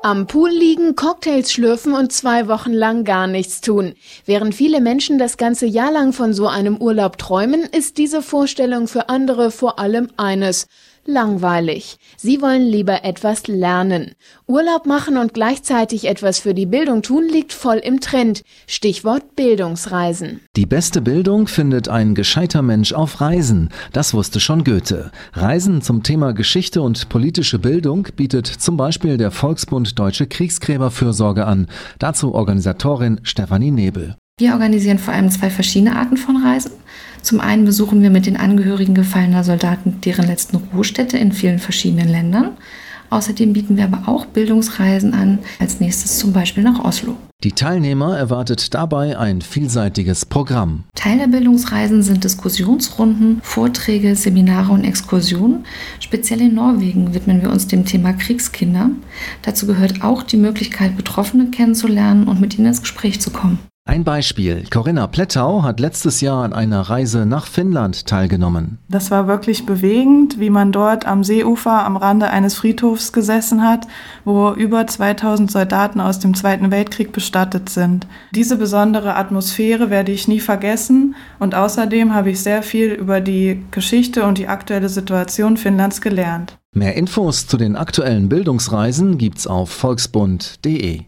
Am Pool liegen, Cocktails schlürfen und zwei Wochen lang gar nichts tun. Während viele Menschen das ganze Jahr lang von so einem Urlaub träumen, ist diese Vorstellung für andere vor allem eines langweilig. Sie wollen lieber etwas lernen. Urlaub machen und gleichzeitig etwas für die Bildung tun liegt voll im Trend. Stichwort Bildungsreisen. Die beste Bildung findet ein gescheiter Mensch auf Reisen. Das wusste schon Goethe. Reisen zum Thema Geschichte und politische Bildung bietet zum Beispiel der Volksbund Deutsche Kriegsgräberfürsorge an. Dazu Organisatorin Stefanie Nebel. Wir organisieren vor allem zwei verschiedene Arten von Reisen. Zum einen besuchen wir mit den Angehörigen gefallener Soldaten deren letzten Ruhestätte in vielen verschiedenen Ländern. Außerdem bieten wir aber auch Bildungsreisen an, als nächstes zum Beispiel nach Oslo. Die Teilnehmer erwartet dabei ein vielseitiges Programm. Teil der Bildungsreisen sind Diskussionsrunden, Vorträge, Seminare und Exkursionen. Speziell in Norwegen widmen wir uns dem Thema Kriegskinder. Dazu gehört auch die Möglichkeit, Betroffene kennenzulernen und mit ihnen ins Gespräch zu kommen. Ein Beispiel. Corinna Plättau hat letztes Jahr an einer Reise nach Finnland teilgenommen. Das war wirklich bewegend, wie man dort am Seeufer am Rande eines Friedhofs gesessen hat, wo über 2000 Soldaten aus dem Zweiten Weltkrieg bestattet sind. Diese besondere Atmosphäre werde ich nie vergessen und außerdem habe ich sehr viel über die Geschichte und die aktuelle Situation Finnlands gelernt. Mehr Infos zu den aktuellen Bildungsreisen gibt's auf volksbund.de